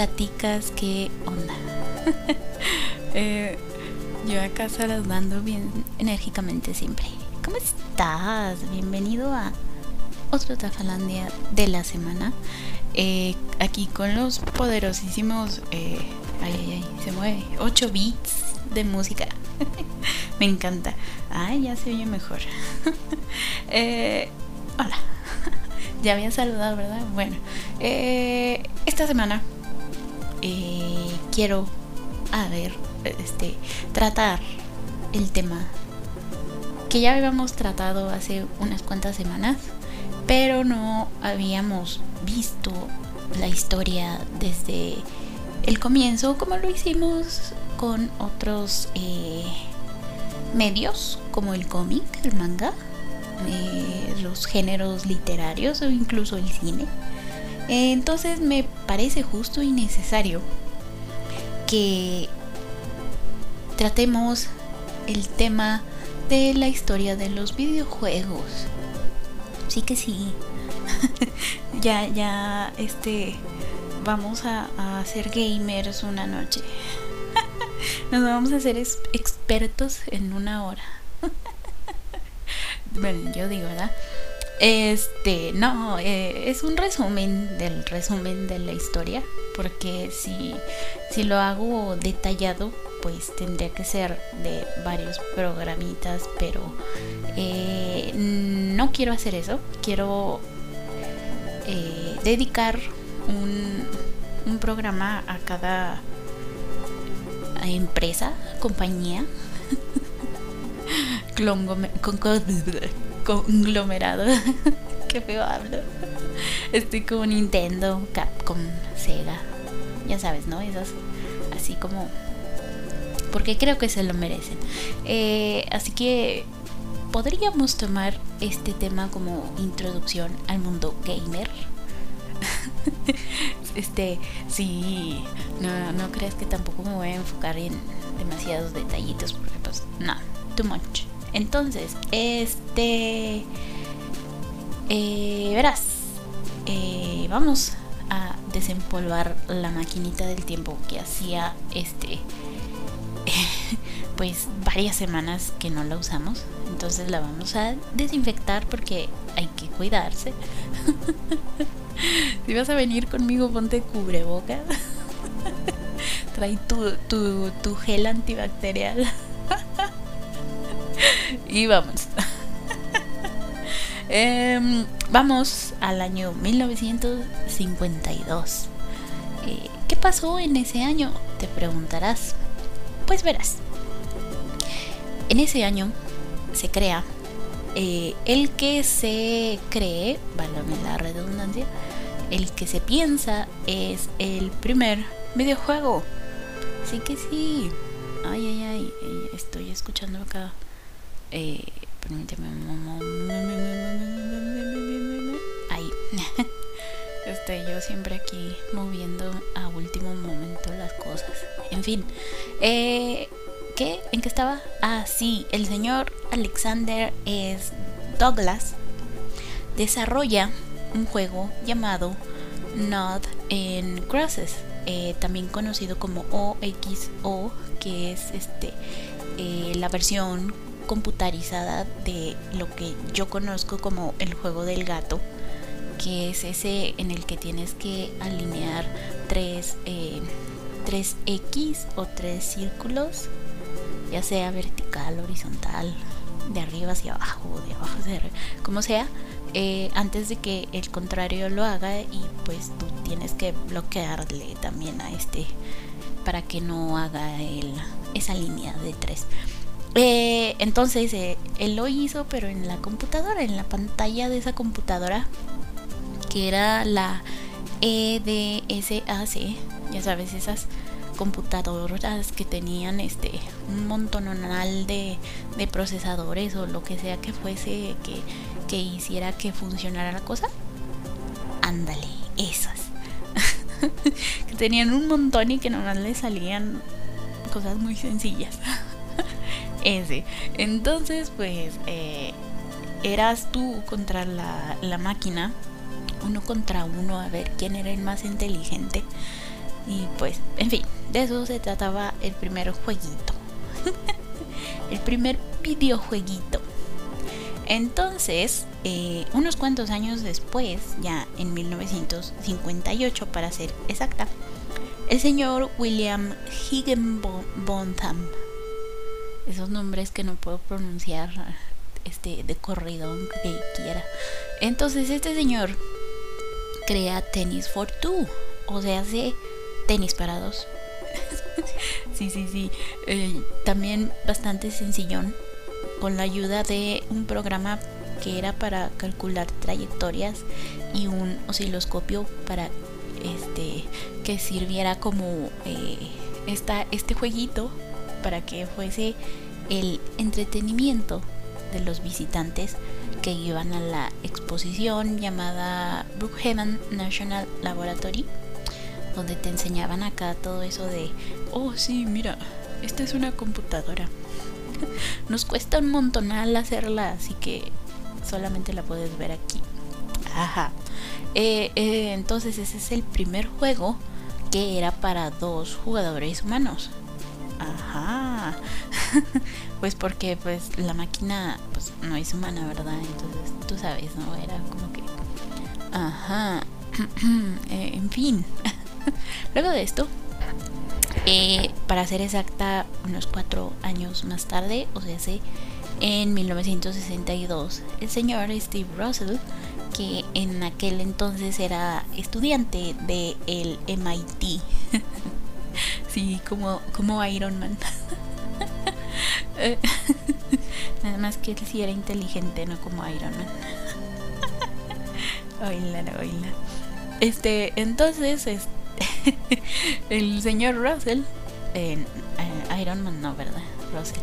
platicas? ¿Qué onda? eh, yo acá saludando bien enérgicamente siempre. ¿Cómo estás? Bienvenido a otro Tafalandia de la semana. Eh, aquí con los poderosísimos. Eh, ay, ay, ay, se mueve. 8 beats de música. Me encanta. Ay, ya se oye mejor. eh, hola. ya había saludado, ¿verdad? Bueno, esta semana eh, quiero, a este, tratar el tema que ya habíamos tratado hace unas cuantas semanas, pero no habíamos visto la historia desde el comienzo como lo hicimos con otros eh, medios como el cómic, el manga, eh, los géneros literarios o incluso el cine. Entonces me parece justo y necesario que tratemos el tema de la historia de los videojuegos. Sí que sí. ya, ya, este, vamos a, a ser gamers una noche. Nos vamos a hacer expertos en una hora. bueno, yo digo, ¿verdad? Este, no, eh, es un resumen del resumen de la historia, porque si, si lo hago detallado, pues tendría que ser de varios programitas, pero eh, no quiero hacer eso, quiero eh, dedicar un, un programa a cada empresa, compañía, conglomerado. Qué feo hablo. Estoy como Nintendo, Capcom, Sega. Ya sabes, ¿no? Esas así como... Porque creo que se lo merecen. Eh, así que podríamos tomar este tema como introducción al mundo gamer. este, sí, no, no creas que tampoco me voy a enfocar en demasiados detallitos porque pues no, too much. Entonces, este, eh, verás, eh, vamos a desempolvar la maquinita del tiempo que hacía este, pues varias semanas que no la usamos. Entonces la vamos a desinfectar porque hay que cuidarse. si vas a venir conmigo, ponte cubrebocas. Trae tu, tu, tu gel antibacterial. Y vamos. eh, vamos al año 1952. Eh, ¿Qué pasó en ese año? Te preguntarás. Pues verás. En ese año se crea eh, el que se cree, válame la redundancia, el que se piensa es el primer videojuego. Sí que sí. Ay, ay, ay. Estoy escuchando acá. Eh, permíteme. Ahí. Estoy yo siempre aquí moviendo a último momento las cosas. En fin. Eh, ¿Qué? ¿En qué estaba? Ah, sí. El señor Alexander S. Douglas desarrolla un juego llamado Not in Crosses, eh, también conocido como OXO, que es este eh, la versión computarizada de lo que yo conozco como el juego del gato, que es ese en el que tienes que alinear tres, eh, tres X o tres círculos, ya sea vertical, horizontal, de arriba hacia abajo, de abajo hacia arriba, como sea, eh, antes de que el contrario lo haga y pues tú tienes que bloquearle también a este para que no haga esa línea de tres. Eh, entonces eh, él lo hizo pero en la computadora, en la pantalla de esa computadora que era la EDSAC, ya sabes, esas computadoras que tenían este un montonal de, de procesadores o lo que sea que fuese que, que hiciera que funcionara la cosa. Ándale, esas. que tenían un montón y que nomás le salían cosas muy sencillas. Ese. Entonces, pues, eh, eras tú contra la, la máquina, uno contra uno, a ver quién era el más inteligente. Y pues, en fin, de eso se trataba el primer jueguito. el primer videojueguito. Entonces, eh, unos cuantos años después, ya en 1958 para ser exacta, el señor William Higginbotham, esos nombres que no puedo pronunciar este de corrido que quiera. Entonces este señor crea tenis for two, o sea, hace tenis para dos. sí, sí, sí. Eh, también bastante sencillón con la ayuda de un programa que era para calcular trayectorias y un osciloscopio para este que sirviera como eh, este jueguito para que fuese el entretenimiento de los visitantes que iban a la exposición llamada Brookhaven National Laboratory donde te enseñaban acá todo eso de oh sí mira esta es una computadora nos cuesta un montonal hacerla, así que solamente la puedes ver aquí. Ajá. Eh, eh, entonces ese es el primer juego que era para dos jugadores humanos. Pues porque pues la máquina pues no es humana, ¿verdad? Entonces tú sabes, ¿no? Era como que... Ajá. Eh, en fin. Luego de esto, eh, para ser exacta, unos cuatro años más tarde, o sea, sí, en 1962, el señor Steve Russell, que en aquel entonces era estudiante de el MIT, sí, como, como Iron Man. Nada más que él sí era inteligente, no como Iron Man. oíla, oíla. Este, entonces, este el señor Russell, en Iron Man no, ¿verdad? Russell,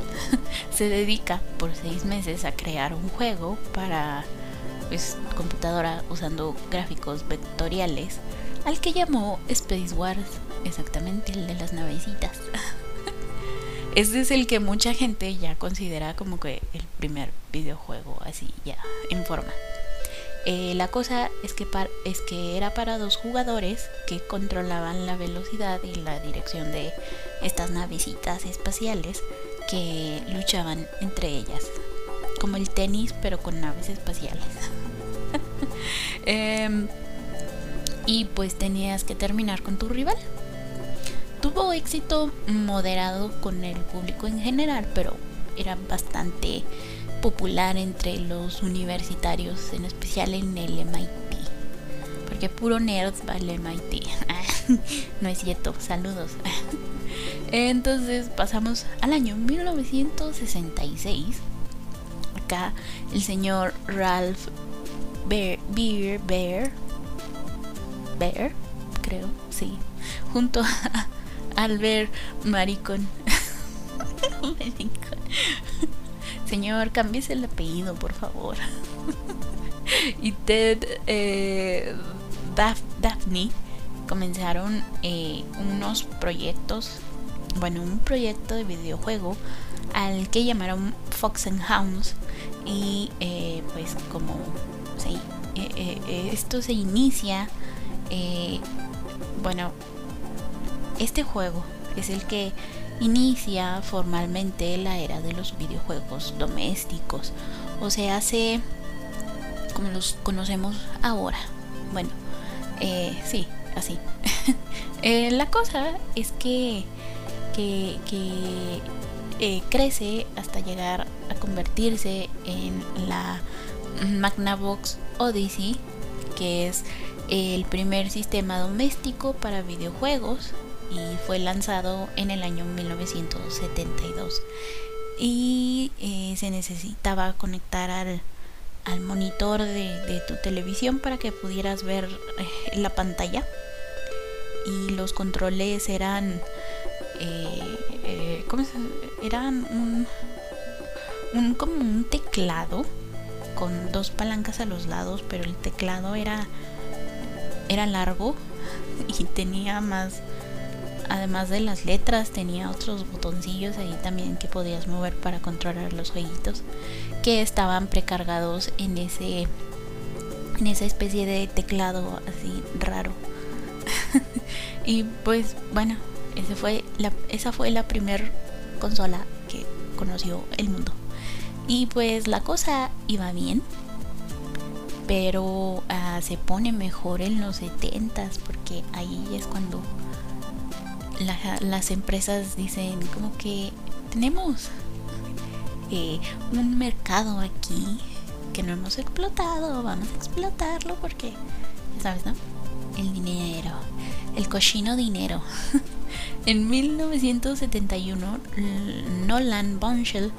se dedica por seis meses a crear un juego para pues, computadora usando gráficos vectoriales al que llamó Space Wars, exactamente el de las navecitas. Este es el que mucha gente ya considera como que el primer videojuego así ya en forma. Eh, la cosa es que, es que era para dos jugadores que controlaban la velocidad y la dirección de estas navecitas espaciales que luchaban entre ellas. Como el tenis, pero con naves espaciales. Em, y pues tenías que terminar con tu rival. Tuvo éxito moderado con el público en general, pero era bastante popular entre los universitarios, en especial en el MIT. Porque puro nerd va al MIT. no es cierto, saludos. Entonces pasamos al año 1966. Acá el señor Ralph Bear, Bear, Bear, Bear creo, sí, junto a Albert Maricón. Señor, cambies el apellido, por favor. y Ted eh, Daphne comenzaron eh, unos proyectos, bueno, un proyecto de videojuego al que llamaron Fox and Hounds y eh, pues como sí, esto se inicia, bueno, este juego es el que inicia formalmente la era de los videojuegos domésticos, o se hace como los conocemos ahora. Bueno, eh, sí, así. Eh, la cosa es que, que, eh, crece hasta llegar a convertirse en la Magnavox Odyssey, que es el primer sistema doméstico para videojuegos y fue lanzado en el año 1972 y eh, se necesitaba conectar al, al monitor de, tu televisión para que pudieras ver eh, la pantalla. Y los controles eran eh, ¿cómo se, eran un, un como un teclado con dos palancas a los lados pero el teclado era era largo y tenía más además de las letras, tenía otros botoncillos ahí también que podías mover para controlar los jueguitos que estaban precargados en ese en esa especie de teclado así raro. y pues bueno, esa fue la primera consola que conoció el mundo. Y pues la cosa iba bien, pero ah, se pone mejor en los 70s porque ahí es cuando las empresas dicen como que tenemos eh, un mercado aquí que no hemos explotado, vamos a explotarlo porque, ¿sabes, no? El dinero, el cochino dinero. en 1971, Nolan Bunchel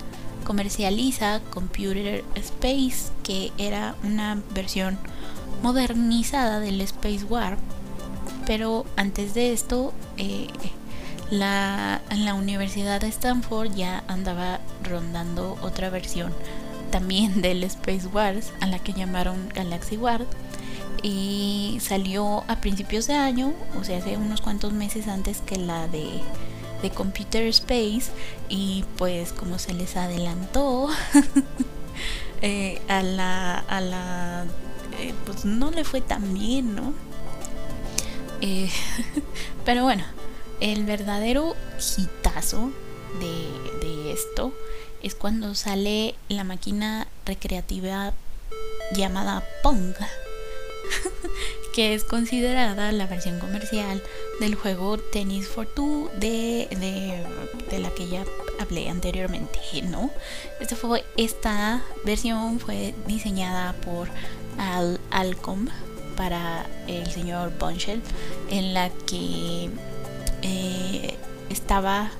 comercializa Computer Space, que era una versión modernizada del Space War. Pero antes de esto, eh, la, la Universidad de Stanford ya andaba rondando otra versión también del Space Wars, a la que llamaron Galaxy War. Y salió a principios de año, o sea, hace unos cuantos meses antes que la de de Computer Space y pues como se les adelantó eh, a la, a la eh, pues no le fue tan bien, ¿no? Eh, pero bueno, el verdadero hitazo de, esto es cuando sale la máquina recreativa llamada Pong que es considerada la versión comercial del juego Tennis for Two de, de, la que ya hablé anteriormente, ¿no? Esta, fue, esta versión fue diseñada por Al Alcom para el señor Bunchel, en la que eh, estaba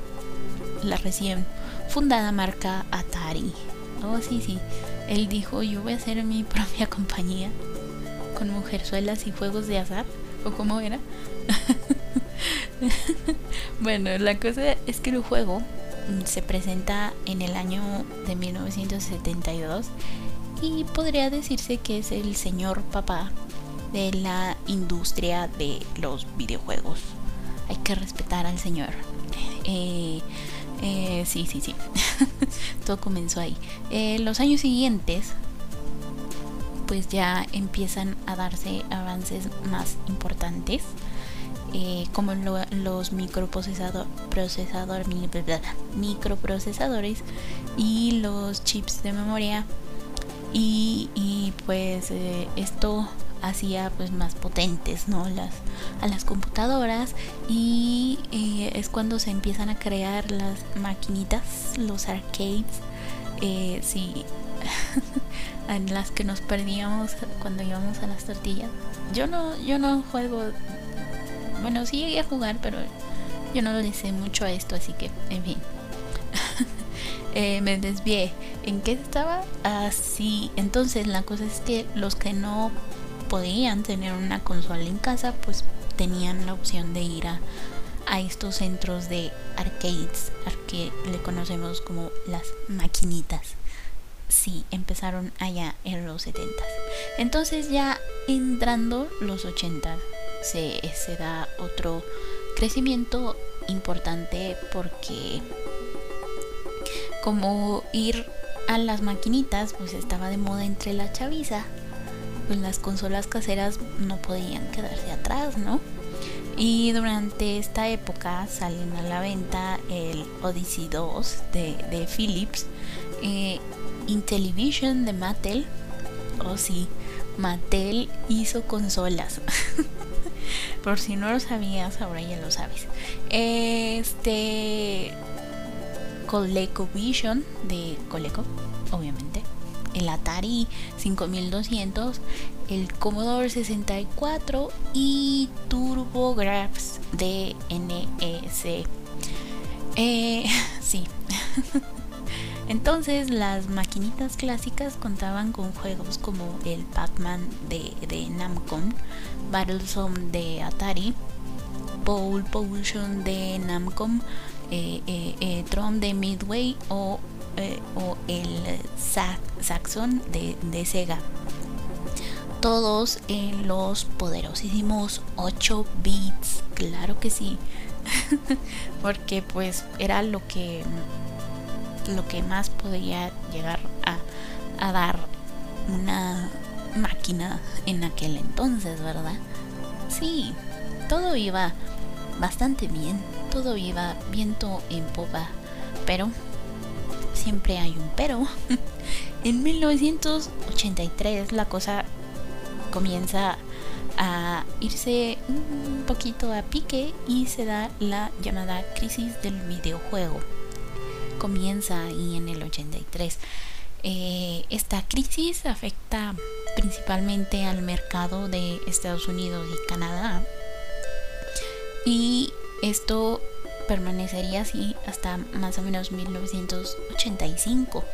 la recién fundada marca Atari. Oh, sí, sí. Él dijo, yo voy a hacer mi propia compañía con mujerzuelas y juegos de azar? ¿O cómo era? bueno, la cosa es que el juego mm, se presenta en el año de 1972 y podría decirse que es el señor papá de la industria de los videojuegos. Hay que respetar al señor. Eh, eh, sí, sí, sí. Todo comenzó ahí. Eh, los años siguientes pues ya empiezan a darse avances más importantes. Como los microprocesador, microprocesadores y los chips de memoria y, pues esto hacía pues más potentes ¿no? las, a las computadoras y eh, es cuando se empiezan a crear las maquinitas los arcades sí en las que nos perdíamos cuando íbamos a las tortillas. Yo no, yo no juego, bueno, sí llegué a jugar, pero yo no le sé mucho a esto, así que, en fin. Eh, me desvié. ¿En qué estaba? Así. Ah, entonces la cosa es que los que no podían tener una consola en casa, pues tenían la opción de ir a, a estos centros de arcades, que le conocemos como las maquinitas sí empezaron allá en los 70. Entonces ya entrando los 80 se, se da otro crecimiento importante porque como ir a las maquinitas pues estaba de moda entre la chaviza pues las consolas caseras no podían quedarse atrás no y durante esta época salen a la venta el Odyssey 2 de, Philips eh, Intellivision de Mattel. Oh sí, Mattel hizo consolas. Por si no lo sabías, ahora ya lo sabes. Este ColecoVision de Coleco, obviamente. El Atari 5200, el Commodore 64 y TurboGrafx de NEC. Eh, sí. Entonces las maquinitas clásicas contaban con juegos como el Pac-Man de, de Namco, Battlezone de Atari, Bowl Potion de Namco, eh, eh, eh, Tron de Midway o, el Saxon de, de Sega todos los poderosísimos 8 bits, claro que sí. porque pues era lo que lo que más podía llegar a dar una máquina en aquel entonces, ¿verdad? Sí, todo iba bastante bien, todo iba viento en popa, pero siempre hay un pero. en 1983 la cosa comienza a irse un poquito a pique y se da la llamada crisis del videojuego. Comienza ahí en el 83. Eh, esta crisis afecta principalmente al mercado de Estados Unidos y Canadá. Y esto permanecería así hasta más o menos 1985.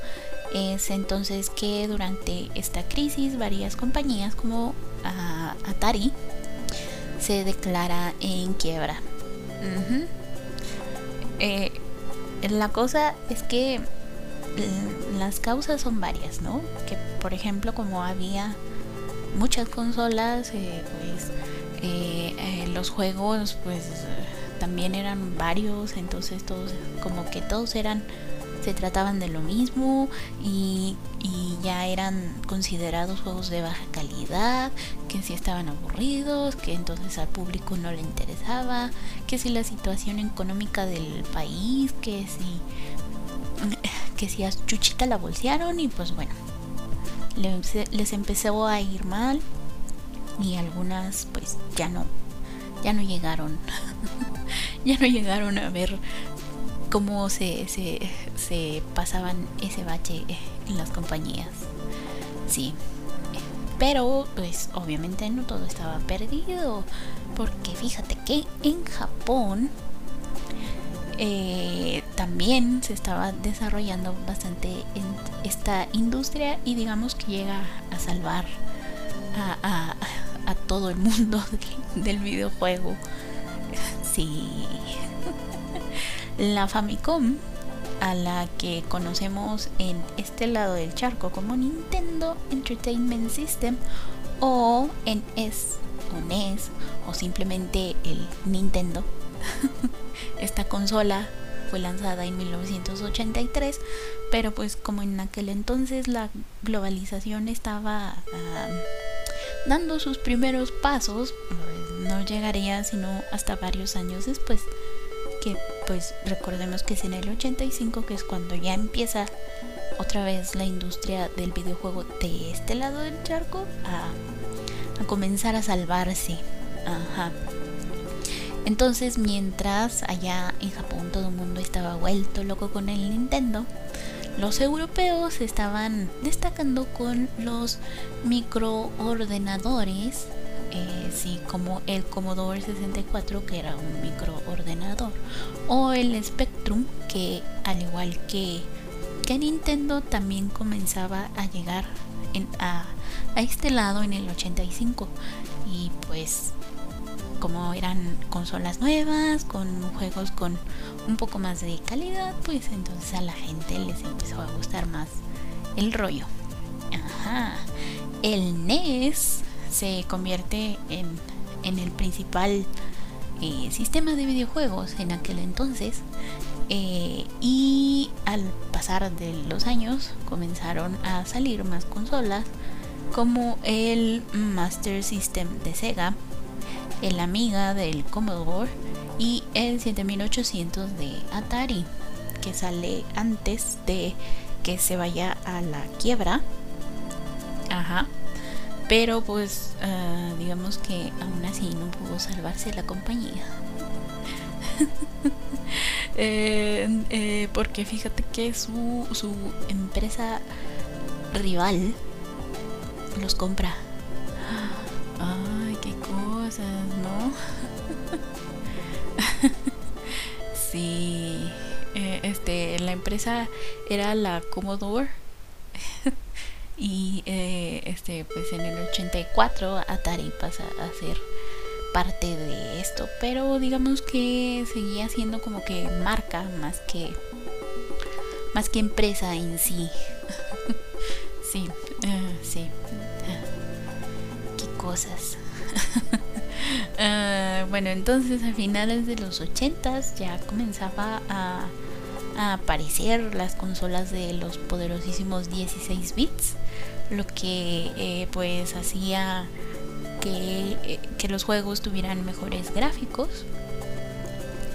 Es entonces que durante esta crisis varias compañías como ah, Atari se declara en quiebra. Eh, la cosa es que las causas son varias, ¿no? Que por ejemplo como había muchas consolas, eh, pues eh, los juegos pues también eran varios, entonces todos, como que todos eran, se trataban de lo mismo y, ya eran considerados juegos de baja calidad, que si estaban aburridos, que entonces al público no le interesaba, que si la situación económica del país, que si, que si a Chuchita la bolsearon y pues bueno, les empezó a ir mal y algunas pues ya no ya no llegaron, ya no llegaron a ver cómo se, se, pasaban ese bache en las compañías. Sí. Pero, pues, obviamente no todo estaba perdido. Porque fíjate que en Japón eh, también se estaba desarrollando bastante esta industria y digamos que llega a salvar a todo el mundo del videojuego. Sí. La Famicom, a la que conocemos en este lado del charco como Nintendo Entertainment System o NES o NES o simplemente el Nintendo. Esta consola fue lanzada en 1983, pero pues como en aquel entonces la globalización estaba ah, dando sus primeros pasos, pues, no llegaría sino hasta varios años después, que pues recordemos que es en el 85, que es cuando ya empieza otra vez la industria del videojuego de este lado del charco a, a comenzar a salvarse. Ajá. Entonces, mientras allá en Japón todo el mundo estaba vuelto loco con el Nintendo, los europeos estaban destacando con los microordenadores, eh, sí, como el Commodore 64, que era un microordenador, o el Spectrum, que al igual que, que Nintendo también comenzaba a llegar a, a este lado en el 85. Y pues como eran consolas nuevas, con juegos con un poco más de calidad, pues entonces a la gente les empezó a gustar más el rollo. Ajá. El NES se convierte en, en el principal eh, sistema de videojuegos en aquel entonces. Eh, y al pasar de los años comenzaron a salir más consolas como el Master System de Sega el Amiga del Commodore y el 7800 de Atari, que sale antes de que se vaya a la quiebra. Ajá. Pero pues ah, digamos que aún así no pudo salvarse la compañía. Eh, eh, porque fíjate que su, su empresa rival los compra. Ay, qué ¿no? sí, eh, este, la empresa era la Commodore y eh, este, pues en el 84 Atari pasa a ser parte de esto, pero digamos que seguía siendo como que marca más que más que empresa en sí. sí, eh, sí. qué cosas. Bueno, entonces a finales de los 80 ya comenzaba a, aparecer las consolas de los poderosísimos 16 bits, lo que eh, pues hacía que, eh, que los juegos tuvieran mejores gráficos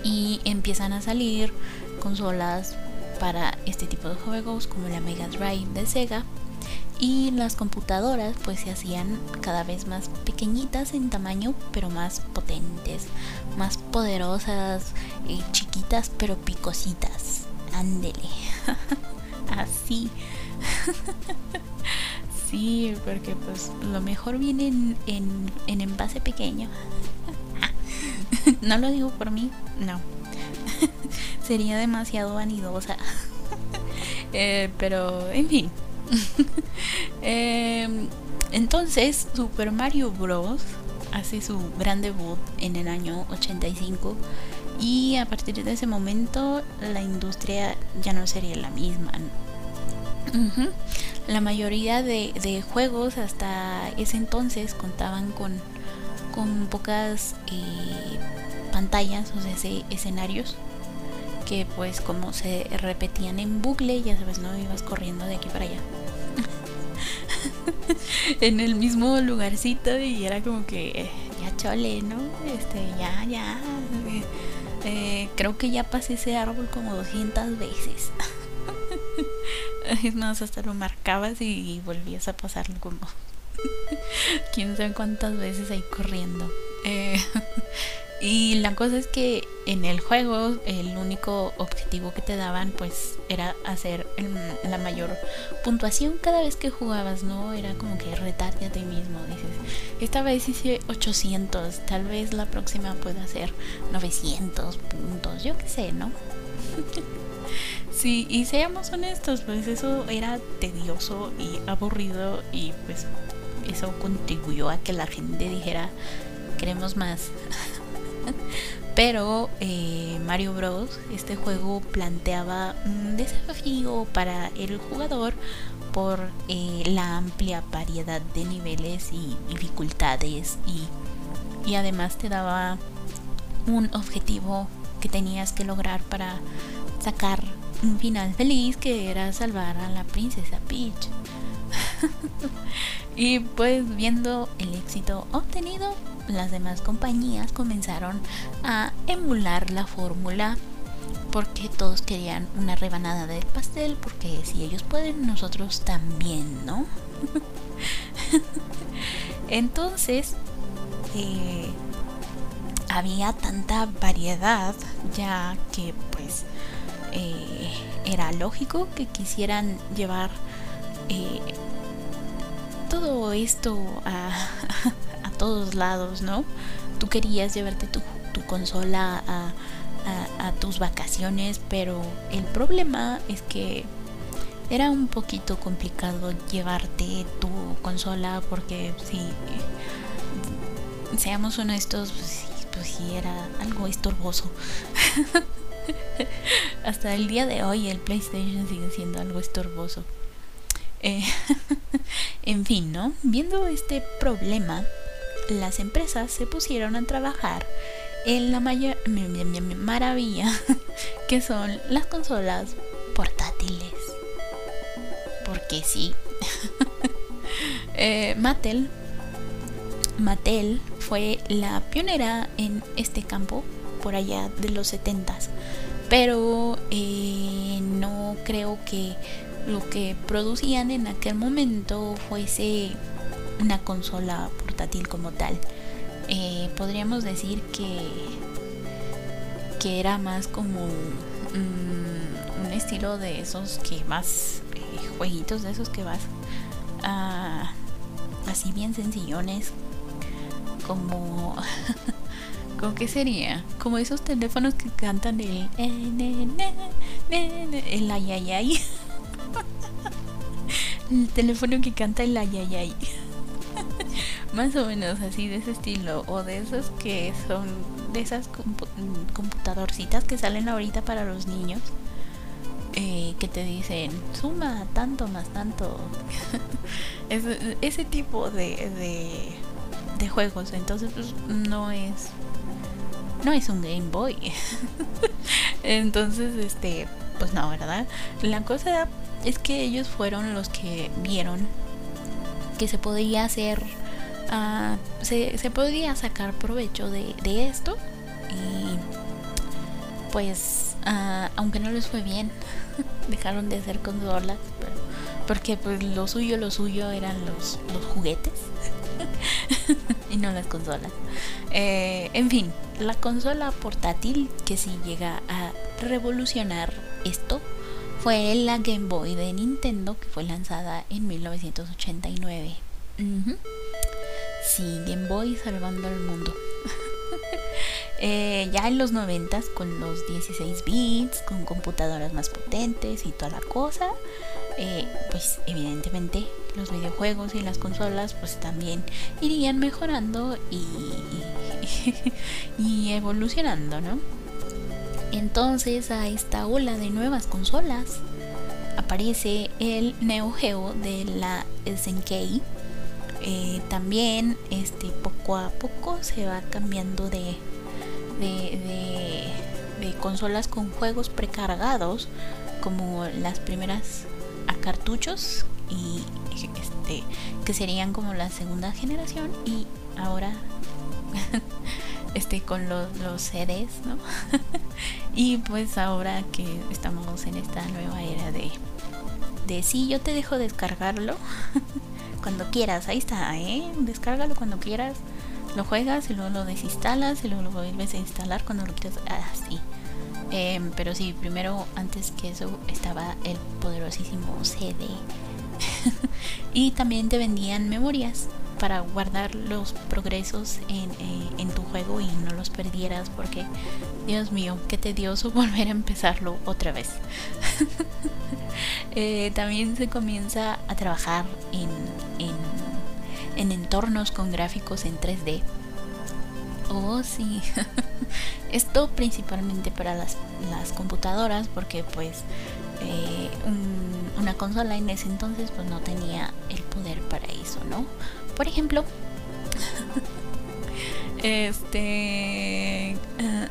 y empiezan a salir consolas para este tipo de juegos como la Mega Drive de Sega y las computadoras pues se hacían cada vez más pequeñitas en tamaño pero más potentes, más poderosas, y chiquitas pero picositas. Ándele. Así. sí, porque pues lo mejor viene en, en, en envase pequeño. no lo digo por mí, no. Sería demasiado vanidosa. Eh, pero, en fin. Em, entonces, Super Mario Bros. hace su gran debut en el año 85 y a partir de ese momento la industria ya no sería la misma. La mayoría de, juegos hasta ese entonces contaban con, con pocas eh, pantallas, o sea, escenarios que pues como se repetían en bucle, ya sabes, no ibas corriendo de aquí para allá. en el mismo lugarcito y era como que eh, ya chole, ¿no? Este, ya, ya. Eh, creo que ya pasé ese árbol como 200 veces. es más, hasta lo marcabas y volvías a pasarlo como quién sabe cuántas veces ahí corriendo. Eh, y la cosa es que en el juego el único objetivo que te daban pues era hacer la mayor puntuación cada vez que jugabas, ¿no? Era como que retarte a ti mismo. Dices, esta vez hice 800, tal vez la próxima pueda hacer 900 puntos, yo qué sé, ¿no? sí, y seamos honestos, pues eso era tedioso y aburrido y pues eso contribuyó a que la gente dijera, queremos más. Pero eh, Mario Bros, este juego planteaba un desafío para el jugador por eh, la amplia variedad de niveles y dificultades y, y además te daba un objetivo que tenías que lograr para sacar un final feliz que era salvar a la princesa Peach. y pues viendo el éxito obtenido, las demás compañías comenzaron a emular la fórmula porque todos querían una rebanada del pastel, porque si ellos pueden, nosotros también, ¿no? Entonces, eh, había tanta variedad ya que pues eh, era lógico que quisieran llevar eh, todo esto a, todos lados, ¿no? Tú querías llevarte tu, consola a, tus vacaciones, pero el problema es que era un poquito complicado llevarte tu consola porque si seamos honestos, pues, pues sí era algo estorboso. Hasta el día de hoy el PlayStation sigue siendo algo estorboso. Eh, en fin, ¿no? Viendo este problema, las empresas se pusieron a trabajar en la mayor maravilla que son las consolas portátiles. Porque sí. eh, Mattel, Mattel fue la pionera en este campo por allá de los 70s. Pero eh, no creo que lo que producían en aquel momento fuese una consola portátil como tal. Eh, podríamos decir que, que era más como mm, un estilo de esos que vas, eh, jueguitos de esos que vas así bien sencillones, como ¿Cómo qué sería? Como esos teléfonos que cantan el el ayayay. El teléfono que canta el ayayay. Más o menos así de ese estilo. O de esos que son de esas computadorcitas que salen ahorita para los niños. Eh, que te dicen suma tanto más tanto. ese tipo de, de, de juegos. Entonces pues, no es no es un Game Boy. Entonces, este, pues no, ¿verdad? La cosa es que ellos fueron los que vieron que se podía hacer, uh, se, se, podía sacar provecho de, de esto y pues uh, aunque no les fue bien, dejaron de hacer consolas, pero, porque pues lo suyo, lo suyo eran los, los juguetes y no las consolas. Eh, en fin, la consola portátil que sí llega a revolucionar esto fue la Game Boy de Nintendo que fue lanzada en 1989. Sí, Game Boy salvando al mundo. Eh, ya en los 90 con los 16 bits, con computadoras más potentes y toda la cosa, eh, pues evidentemente los videojuegos y las consolas pues también irían mejorando y, y evolucionando, ¿no? Entonces a esta ola de nuevas consolas aparece el Neo Geo de la SNK. Eh, también este poco a poco se va cambiando de, de, de, consolas con juegos precargados como las primeras a cartuchos y este que serían como la segunda generación y ahora este con los, los CDs, ¿no? y pues ahora que estamos en esta nueva era de de sí, yo te dejo descargarlo cuando quieras, ahí está, ¿eh? Descárgalo cuando quieras, lo juegas y luego lo desinstalas y luego lo vuelves a instalar cuando lo quieras, así. Em, pero sí, primero, antes que eso, estaba el poderosísimo CD. y también te vendían memorias para guardar los progresos en, eh, en, tu juego y no los perdieras porque Dios mío, qué tedioso volver a empezarlo otra vez. eh, también se comienza a trabajar en, en, en entornos con gráficos en 3D. Oh, sí. Esto principalmente para las, las computadoras porque pues eh, un, una consola en ese entonces pues no tenía el poder para eso, ¿no? Por ejemplo, este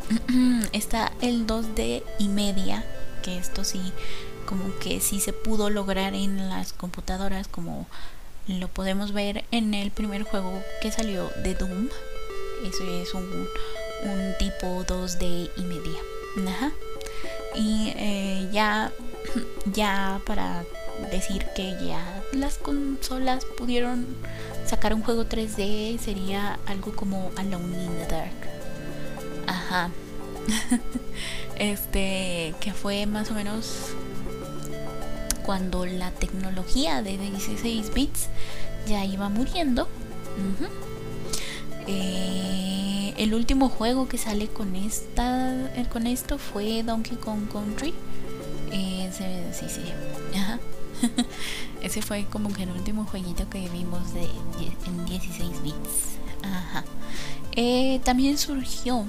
está el 2D y media, que esto sí, como que sí se pudo lograr en las computadoras, como lo podemos ver en el primer juego que salió de Doom. Eso es un, tipo 2D y media. Ajá. Y eh, ya, ya para decir que ya las consolas pudieron sacar un juego 3D sería algo como Alone in the Dark. Ajá. este, que fue más o menos cuando la tecnología de 16 bits ya iba muriendo. eh, el último juego que sale con esta con esto fue Donkey Kong Country. Eh, sí, sí. Ajá. Ese fue como que el último jueguito que vimos de, en 16 bits. Ajá. Eh, también surgió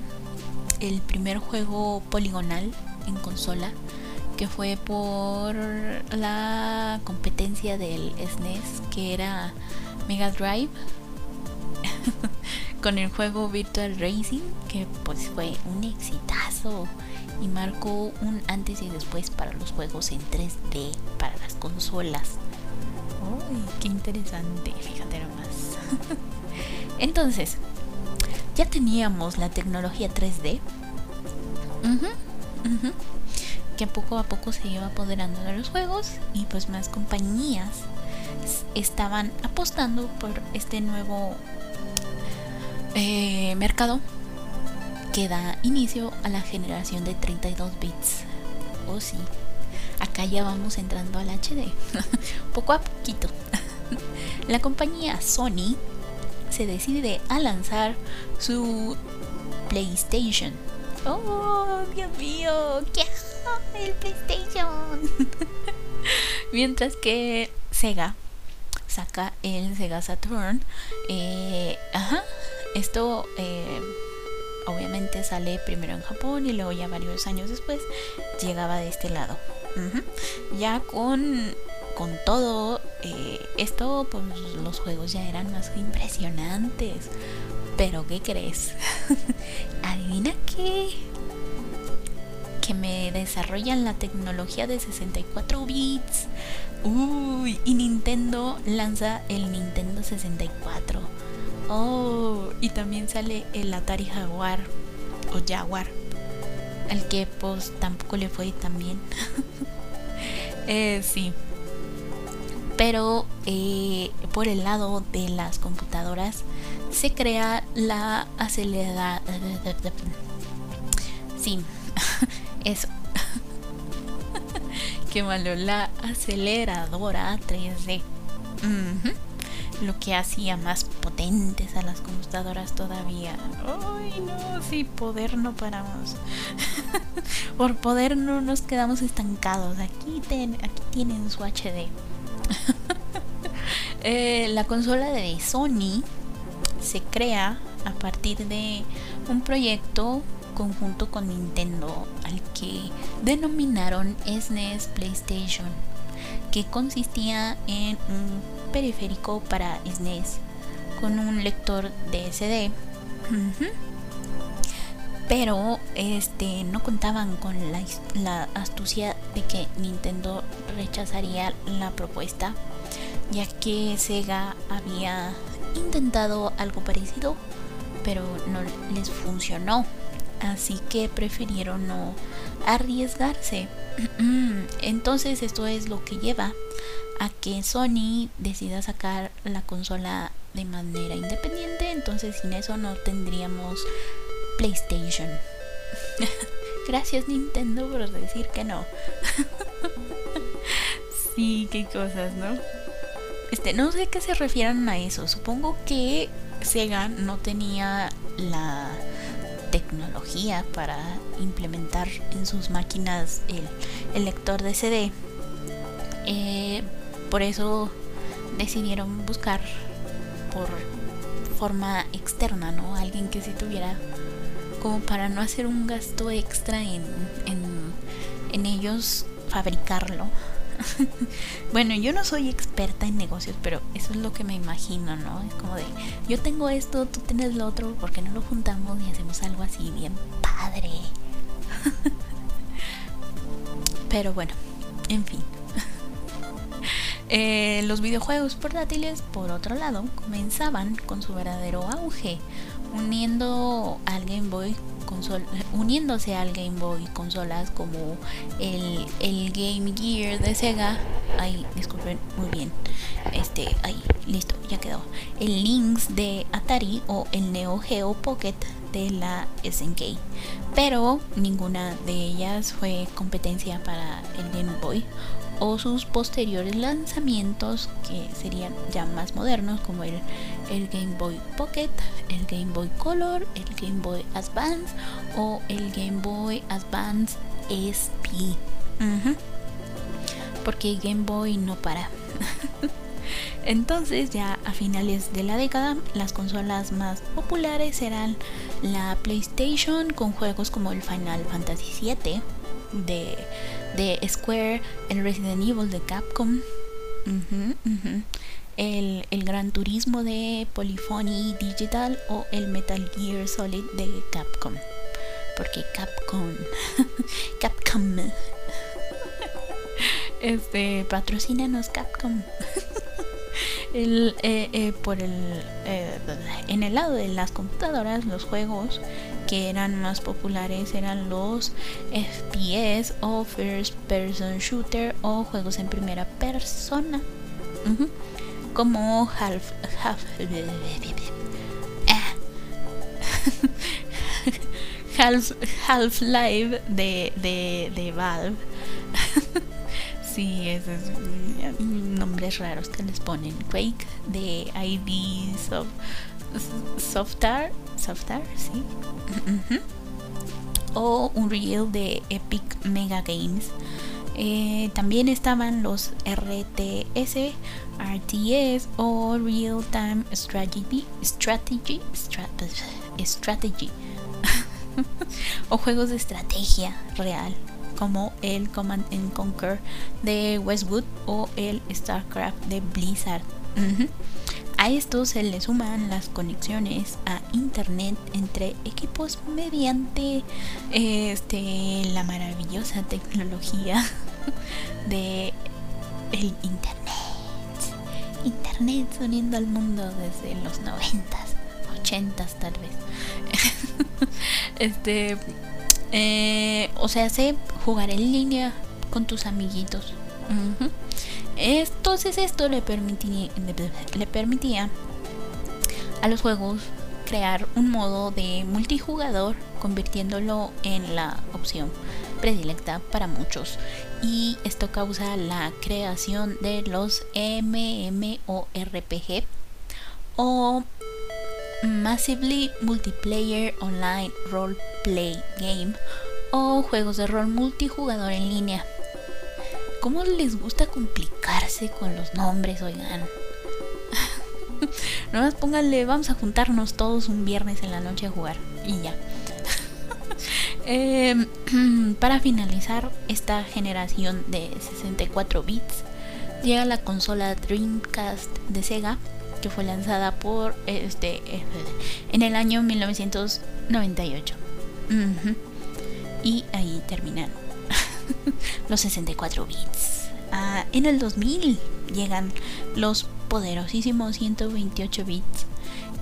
el primer juego poligonal en consola que fue por la competencia del SNES e que era Mega Drive con el juego Virtual Racing que pues fue un exitazo y marcó un antes y después para los juegos en 3D para las consolas. Uy, qué interesante, fíjate nomás. Entonces, ya teníamos la tecnología 3D. que poco a poco se iba apoderando de los juegos y pues más compañías estaban apostando por este nuevo eh, mercado que da inicio a la generación de 32 bits. Oh sí, acá ya vamos entrando al HD, poco a poquito. la compañía Sony se decide a lanzar su PlayStation. Oh, Dios mío, ¿qué? El PlayStation. Mientras que Sega saca el Sega Saturn. Eh, ajá, esto eh, obviamente sale primero en Japón y luego ya varios años después llegaba de este lado. Ya con, con todo eh, esto, pues los juegos ya eran más impresionantes. Pero, ¿qué crees? Adivina qué. Que me desarrollan la tecnología de 64 bits. Uy, y Nintendo lanza el Nintendo 64. Oh, y también sale el Atari Jaguar o Jaguar. Al que pues tampoco le fue tan bien. eh, sí. Pero eh, por el lado de las computadoras se crea la acelerada... Sí, eso. Qué malo, la aceleradora 3D. Lo que hacía más potentes a las computadoras todavía. Ay, no, sí, poder no paramos. Por poder no nos quedamos estancados. Aquí, aquí tienen su HD. Eh, la consola de Sony se crea a partir de un proyecto conjunto con Nintendo al que denominaron SNES e PlayStation, que consistía en un periférico para SNES con un lector de SD. Pero este no contaban con la, la astucia de que Nintendo rechazaría la propuesta ya que Sega había intentado algo parecido, pero no les funcionó. Así que prefirieron no arriesgarse. Entonces esto es lo que lleva a que Sony decida sacar la consola de manera independiente. Entonces sin eso no tendríamos PlayStation. Gracias Nintendo por decir que no. sí, qué cosas, ¿no? Este, no sé qué se refieran a eso. Supongo que Sega no tenía la tecnología para implementar en sus máquinas el, lector de CD. Eh, por eso decidieron buscar por forma externa, ¿no? Alguien que sí tuviera como para no hacer un gasto extra en, en ellos fabricarlo bueno, yo no soy experta en negocios, pero eso es lo que me imagino, ¿no? Es como de, yo tengo esto, tú tienes lo otro, ¿por qué no lo juntamos y hacemos algo así bien padre? pero bueno, en fin. Eh, los videojuegos portátiles, por otro lado, comenzaban con su verdadero auge, uniendo al Game Boy uniéndose al Game Boy consolas como el, Game Gear de Sega. Ay, disculpen, muy bien. Este, ahí, listo, ya quedó. El Lynx de Atari o el Neo Geo Pocket de la SNK. Pero ninguna de ellas fue competencia para el Game Boy o sus posteriores lanzamientos que serían ya más modernos como el, el, Game Boy Pocket, el Game Boy Color, el Game Boy Advance o el Game Boy Advance SP. Porque Game Boy no para. Entonces ya a finales de la década las consolas más populares eran la PlayStation con juegos como el Final Fantasy VII de de Square, el Resident Evil de Capcom, El, el, Gran Turismo de Polyphony Digital o el Metal Gear Solid de Capcom. Porque Capcom, Capcom, este, patrocínanos Capcom. el, eh, eh, por el, eh, en el lado de las computadoras, los juegos que eran más populares eran los FPS o First Person Shooter o juegos en primera persona. Como Half, Half, Half, Half Life de, de, de Valve. Sí, esos nombres raros que les ponen. Quake de ID Soft, Softar, Softar, sí. O un reel de Epic Mega Games. Eh, también estaban los RTS, RTS o Real Time Strategy, Strategy, Strategy, o juegos de estrategia real como el Command and Conquer de Westwood o el StarCraft de Blizzard. A esto se le suman las conexiones a internet entre equipos mediante este, la maravillosa tecnología de el internet. Internet soniendo al mundo desde los noventas, ochentas tal vez. este, eh, o sea, sé jugar en línea con tus amiguitos. Entonces esto le permitía, le permitía a los juegos crear un modo de multijugador convirtiéndolo en la opción predilecta para muchos y esto causa la creación de los MMORPG o Massively Multiplayer Online Role Play Game o juegos de rol multijugador en línea. ¿Cómo les gusta complicarse con los nombres, oigan? no más pónganle, vamos a juntarnos todos un viernes en la noche a jugar y ya. Em, para finalizar esta generación de 64 bits, llega la consola Dreamcast de Sega, que fue lanzada por este en el año 1998. Y ahí terminan los 64 bits. Ah, en el 2000 llegan los poderosísimos 128 bits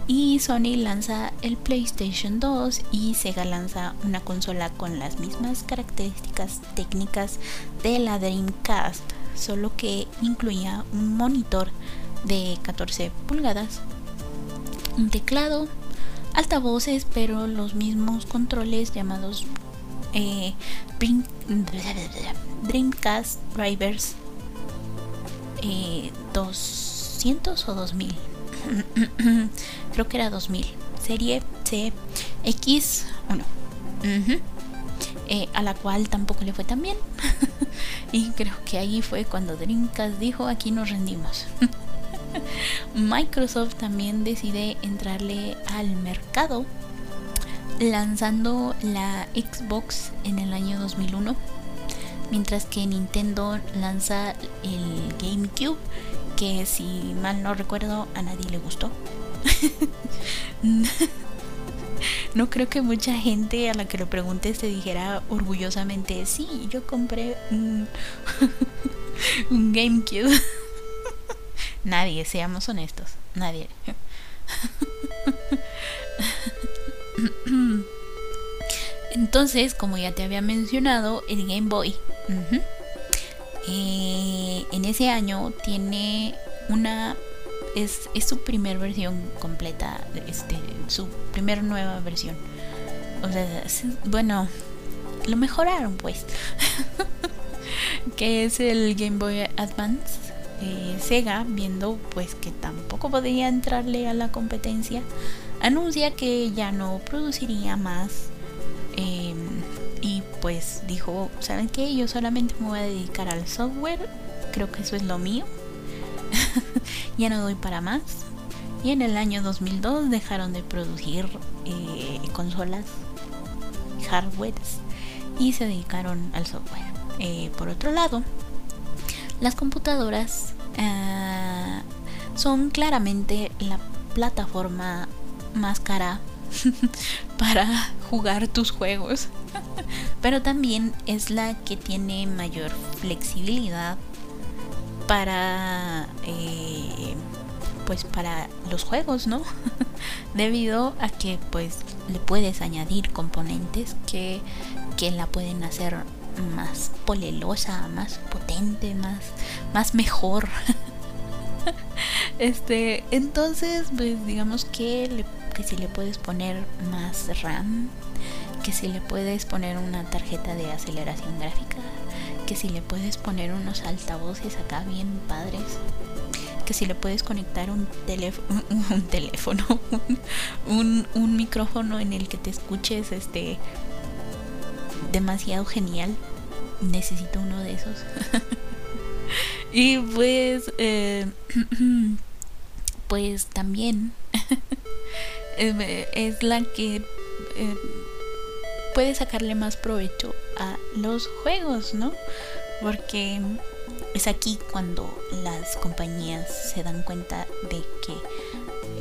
y Sony lanza el PlayStation 2 y Sega lanza una consola con las mismas características técnicas de la Dreamcast, solo que incluía un monitor de 14 pulgadas, un teclado, altavoces, pero los mismos controles llamados eh, Dreamcast Drivers 200 eh, o 2000 creo que era 2000, serie CX1, eh, a la cual tampoco le fue tan bien. y creo que ahí fue cuando Dreamcast dijo, aquí nos rendimos. Microsoft también decide entrarle al mercado lanzando la Xbox en el año 2001, mientras que Nintendo lanza el GameCube que si mal no recuerdo a nadie le gustó. no creo que mucha gente a la que lo preguntes te dijera orgullosamente, sí, yo compré un, un GameCube. Nadie, seamos honestos, nadie. Entonces, como ya te había mencionado, el Game Boy. Eh, en ese año tiene una es, su primer versión completa este su primer nueva versión o sea bueno lo mejoraron pues que es el Game Boy Advance eh, Sega viendo pues que tampoco podía entrarle a la competencia anuncia que ya no produciría más eh, y pues dijo, ¿saben qué? Yo solamente me voy a dedicar al software, creo que eso es lo mío. ya no doy para más. Y en el año 2002 dejaron de producir eh, consolas, hardwares y se dedicaron al software. Eh, por otro lado, las computadoras ah, son claramente la plataforma más cara para jugar tus juegos. Pero también es la que tiene mayor flexibilidad para eh, pues para los juegos, ¿no? Debido a que pues le puedes añadir componentes que, que la pueden hacer más polelosa, más potente, más, más mejor. este, entonces, pues digamos que le que si le puedes poner más RAM, que si le puedes poner una tarjeta de aceleración gráfica, que si le puedes poner unos altavoces acá bien padres, que si le puedes conectar un, teléfono, un, un micrófono en el que te escuches este demasiado genial. Necesito uno de esos. y pues, eh, pues también es la que eh, puede sacarle más provecho a los juegos, ¿no? Porque es aquí cuando las compañías se dan cuenta de que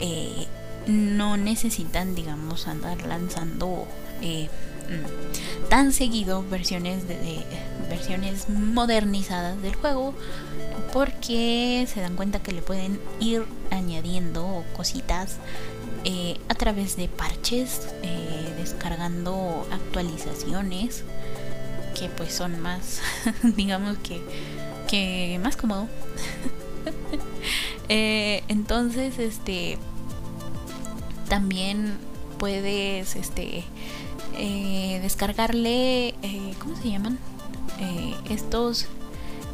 eh, no necesitan, digamos, andar lanzando eh, mm, tan seguido versiones de, versiones modernizadas del juego porque se dan cuenta que le pueden ir añadiendo cositas eh, a través de parches, eh, descargando actualizaciones que pues son más, digamos que, que más cómodo. Entonces, este, también puedes, este, descargarle, ¿cómo se llaman? estos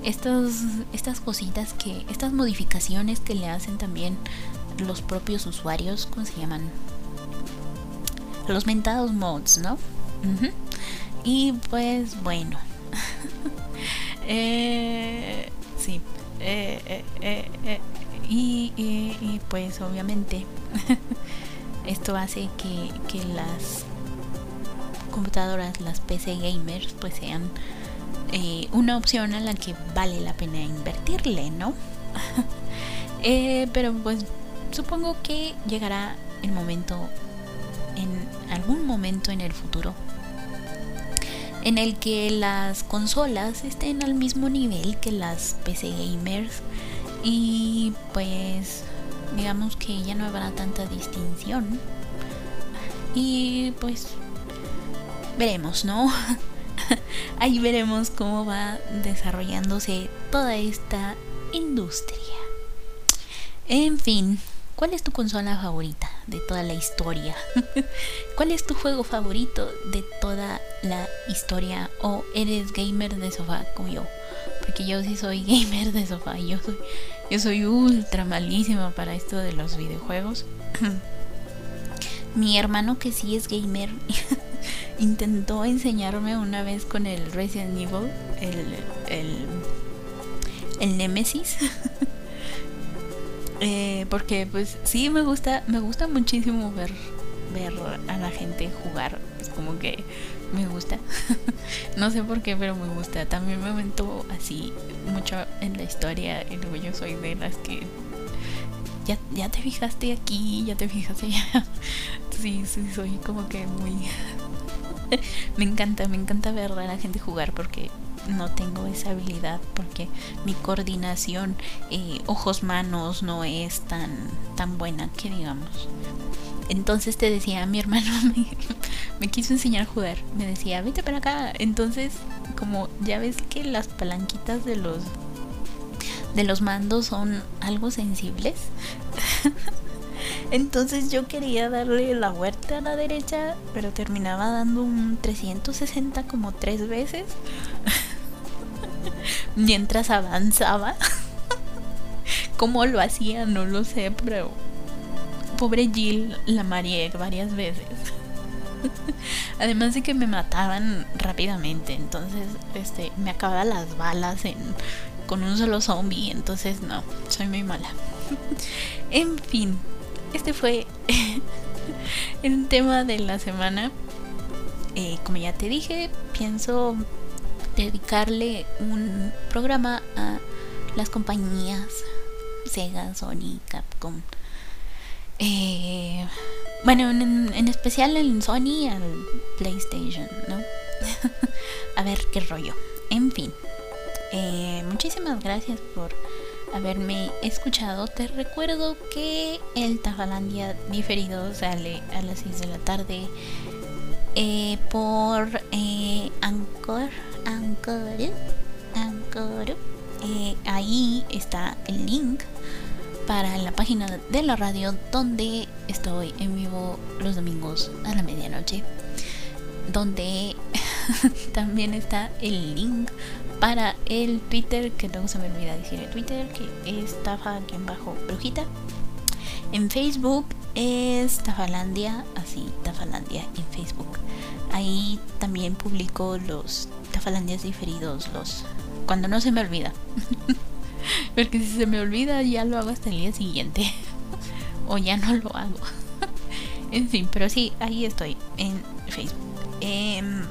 estos, estas cositas que, estas modificaciones que le hacen también los propios usuarios, ¿cómo se llaman? Los mentados mods, ¿no? Y pues bueno. eh, sí. Eh, eh, eh, y, pues obviamente esto hace que, que las computadoras, las PC gamers, pues sean eh, una opción a la que vale la pena invertirle, ¿no? Eh, pero pues supongo que llegará el momento, en algún momento en el futuro, en el que las consolas estén al mismo nivel que las PC gamers y pues digamos que ya no habrá tanta distinción y pues veremos, ¿no? Ahí veremos cómo va desarrollándose toda esta industria. En fin, ¿cuál es tu consola favorita de toda la historia? ¿Cuál es tu juego favorito de toda la historia? ¿O eres gamer de sofá como yo? Porque yo sí soy gamer de sofá. Yo soy, yo soy ultra malísima para esto de los videojuegos. Mi hermano que sí es gamer intentó enseñarme una vez con el Resident Evil, el, el, el Nemesis. eh, porque pues sí me gusta, me gusta muchísimo ver, ver a la gente jugar. Es como que me gusta. no sé por qué, pero me gusta. También me aventó así mucho en la historia. Y luego yo soy de las que ya, ya te fijaste aquí, ya te fijaste allá. sí, sí, soy como que muy me encanta, me encanta ver a la gente jugar porque no tengo esa habilidad porque mi coordinación eh, ojos manos no es tan tan buena que digamos entonces te decía mi hermano me, quiso enseñar a jugar me decía vete para acá entonces como ya ves que las palanquitas de los de los mandos son algo sensibles Entonces yo quería darle la vuelta a la derecha, pero terminaba dando un 360 como tres veces. Mientras avanzaba. ¿Cómo lo hacía? No lo sé, pero pobre Jill la mareé varias veces. Además de que me mataban rápidamente, entonces este me acababan las balas con un solo zombie, entonces no, soy muy mala. en fin, este fue el tema de la semana. Eh, como ya te dije, pienso dedicarle un programa a las compañías Sega, Sony, Capcom. Eh, bueno, en, especial en Sony al PlayStation, ¿no? a ver qué rollo. En fin, eh, muchísimas gracias por haberme escuchado. Te recuerdo que el Tafalandia diferido sale a las 6 de la tarde eh, por eh, Anchor. Anchor. Anchor. Ahí está el link para la página de la radio donde estoy en vivo los domingos a la medianoche. Donde también está el link para el Twitter, que luego se me olvida decir el Twitter, que es tafa-brujita. En Facebook es Tafalandia, así, Tafalandia en Facebook. Ahí también publico los Tafalandias diferidos, los cuando no se me olvida. Porque si se me olvida ya lo hago hasta el día siguiente. o ya no lo hago. en fin, pero sí, ahí estoy en Facebook. Em,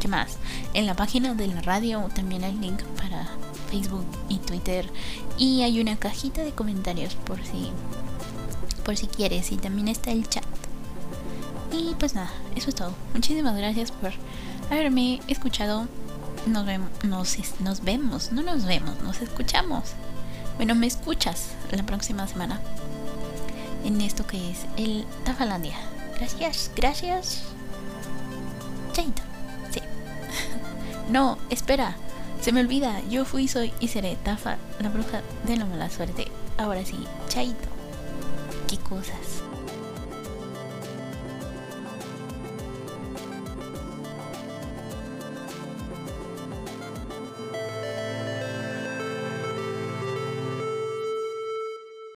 ¿Qué más? En la página de la radio también hay link para Facebook y Twitter. Y hay una cajita de comentarios por si, por si quieres. Y también está el chat. Y pues nada, eso es todo. Muchísimas gracias por haberme escuchado. Nos vemos, nos vemos, no nos vemos, nos escuchamos. Bueno, me escuchas la próxima semana en esto que es el Tafalandia. Gracias, gracias. Chaito. Sí. no, espera. Se me olvida. Yo fui, soy y seré Tafa, la bruja de la mala suerte. Ahora sí, chaito. ¿Qué cosas?